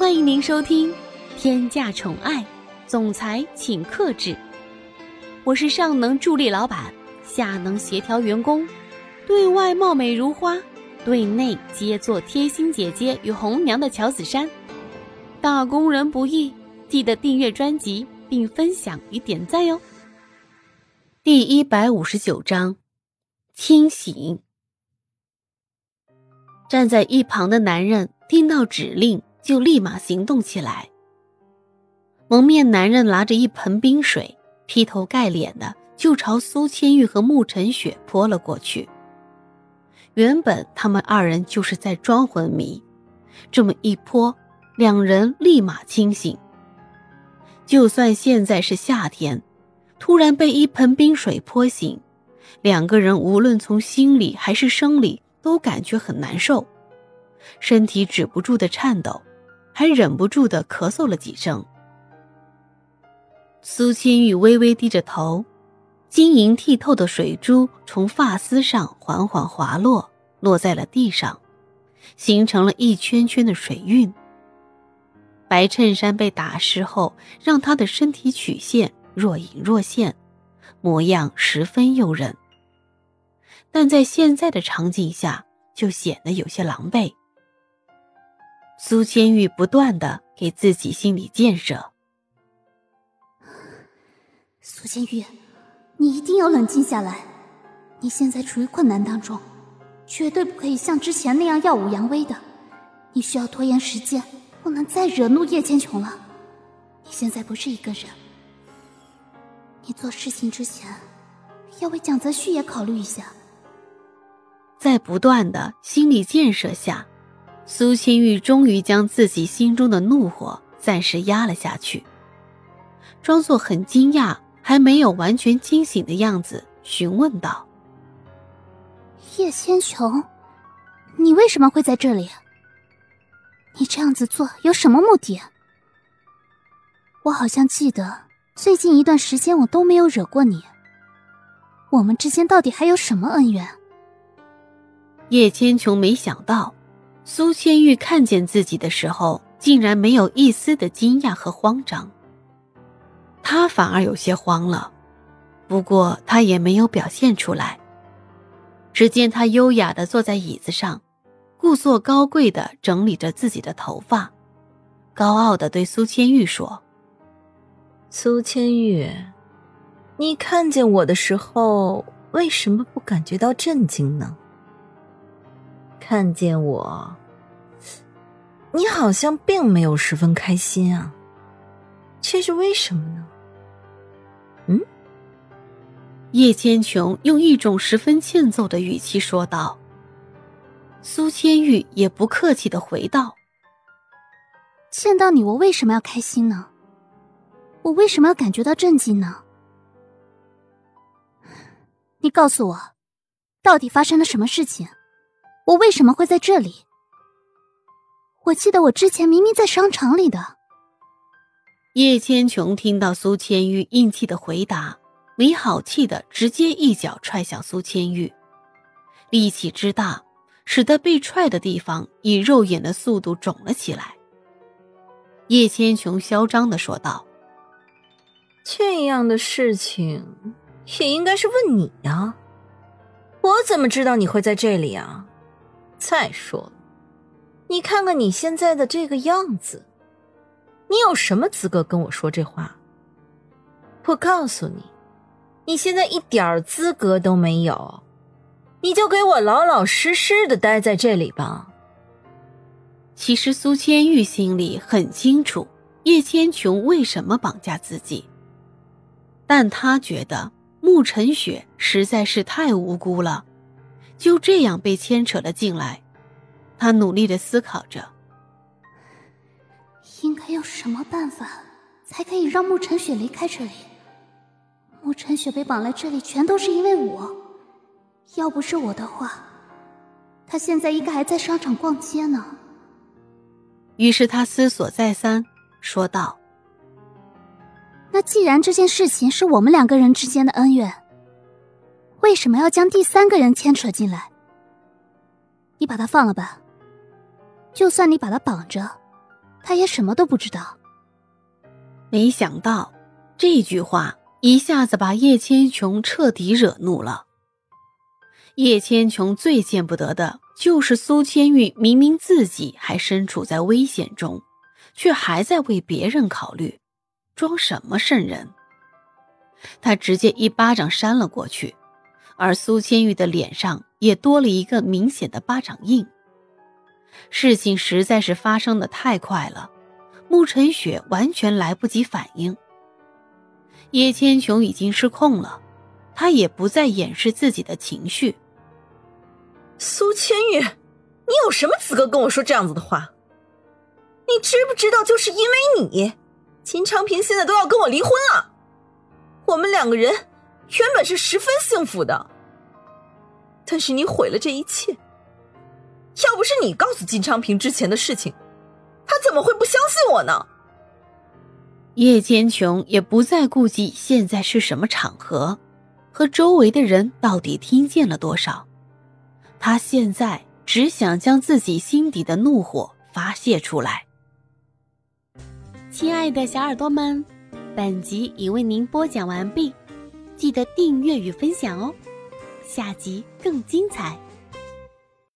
欢迎您收听《天价宠爱总裁请克制》，我是上能助力老板，下能协调员工，对外貌美如花，对内皆做贴心姐姐与红娘的乔子珊。打工人不易，记得订阅专辑并分享与点赞哟。第一百五十九章，清醒。站在一旁的男人听到指令。就立马行动起来。蒙面男人拿着一盆冰水，劈头盖脸的就朝苏千玉和慕晨雪泼了过去。原本他们二人就是在装昏迷，这么一泼，两人立马清醒。就算现在是夏天，突然被一盆冰水泼醒，两个人无论从心理还是生理都感觉很难受，身体止不住的颤抖。还忍不住的咳嗽了几声。苏千玉微微低着头，晶莹剔透的水珠从发丝上缓缓滑落，落在了地上，形成了一圈圈的水晕。白衬衫被打湿后，让她的身体曲线若隐若现，模样十分诱人。但在现在的场景下，就显得有些狼狈。苏千玉不断的给自己心理建设。苏千玉，你一定要冷静下来。你现在处于困难当中，绝对不可以像之前那样耀武扬威的。你需要拖延时间，不能再惹怒叶千琼了。你现在不是一个人，你做事情之前要为蒋泽旭也考虑一下。在不断的心理建设下。苏清玉终于将自己心中的怒火暂时压了下去，装作很惊讶、还没有完全清醒的样子，询问道：“叶千琼，你为什么会在这里？你这样子做有什么目的？我好像记得最近一段时间我都没有惹过你，我们之间到底还有什么恩怨？”叶千琼没想到。苏千玉看见自己的时候，竟然没有一丝的惊讶和慌张。他反而有些慌了，不过他也没有表现出来。只见他优雅的坐在椅子上，故作高贵的整理着自己的头发，高傲的对苏千玉说：“苏千玉，你看见我的时候，为什么不感觉到震惊呢？看见我。”你好像并没有十分开心啊，这是为什么呢？嗯，叶千琼用一种十分欠揍的语气说道。苏千玉也不客气的回道：“见到你，我为什么要开心呢？我为什么要感觉到震惊呢？你告诉我，到底发生了什么事情？我为什么会在这里？”我记得我之前明明在商场里的。叶千琼听到苏千玉硬气的回答，没好气的直接一脚踹向苏千玉，力气之大，使得被踹的地方以肉眼的速度肿了起来。叶千琼嚣张的说道：“这样的事情也应该是问你呀，我怎么知道你会在这里啊？再说了。”你看看你现在的这个样子，你有什么资格跟我说这话？我告诉你，你现在一点资格都没有，你就给我老老实实的待在这里吧。其实苏千玉心里很清楚叶千琼为什么绑架自己，但他觉得慕晨雪实在是太无辜了，就这样被牵扯了进来。他努力的思考着，应该用什么办法才可以让慕晨雪离开这里？慕晨雪被绑来这里，全都是因为我。要不是我的话，他现在应该还在商场逛街呢。于是他思索再三，说道：“那既然这件事情是我们两个人之间的恩怨，为什么要将第三个人牵扯进来？你把他放了吧。”就算你把他绑着，他也什么都不知道。没想到这句话一下子把叶千琼彻底惹怒了。叶千琼最见不得的就是苏千玉，明明自己还身处在危险中，却还在为别人考虑，装什么圣人？他直接一巴掌扇了过去，而苏千玉的脸上也多了一个明显的巴掌印。事情实在是发生的太快了，慕晨雪完全来不及反应。叶千琼已经失控了，她也不再掩饰自己的情绪。苏千玉，你有什么资格跟我说这样子的话？你知不知道，就是因为你，秦昌平现在都要跟我离婚了。我们两个人原本是十分幸福的，但是你毁了这一切。要不是你告诉金昌平之前的事情，他怎么会不相信我呢？叶千琼也不再顾忌现在是什么场合，和周围的人到底听见了多少。他现在只想将自己心底的怒火发泄出来。亲爱的小耳朵们，本集已为您播讲完毕，记得订阅与分享哦，下集更精彩。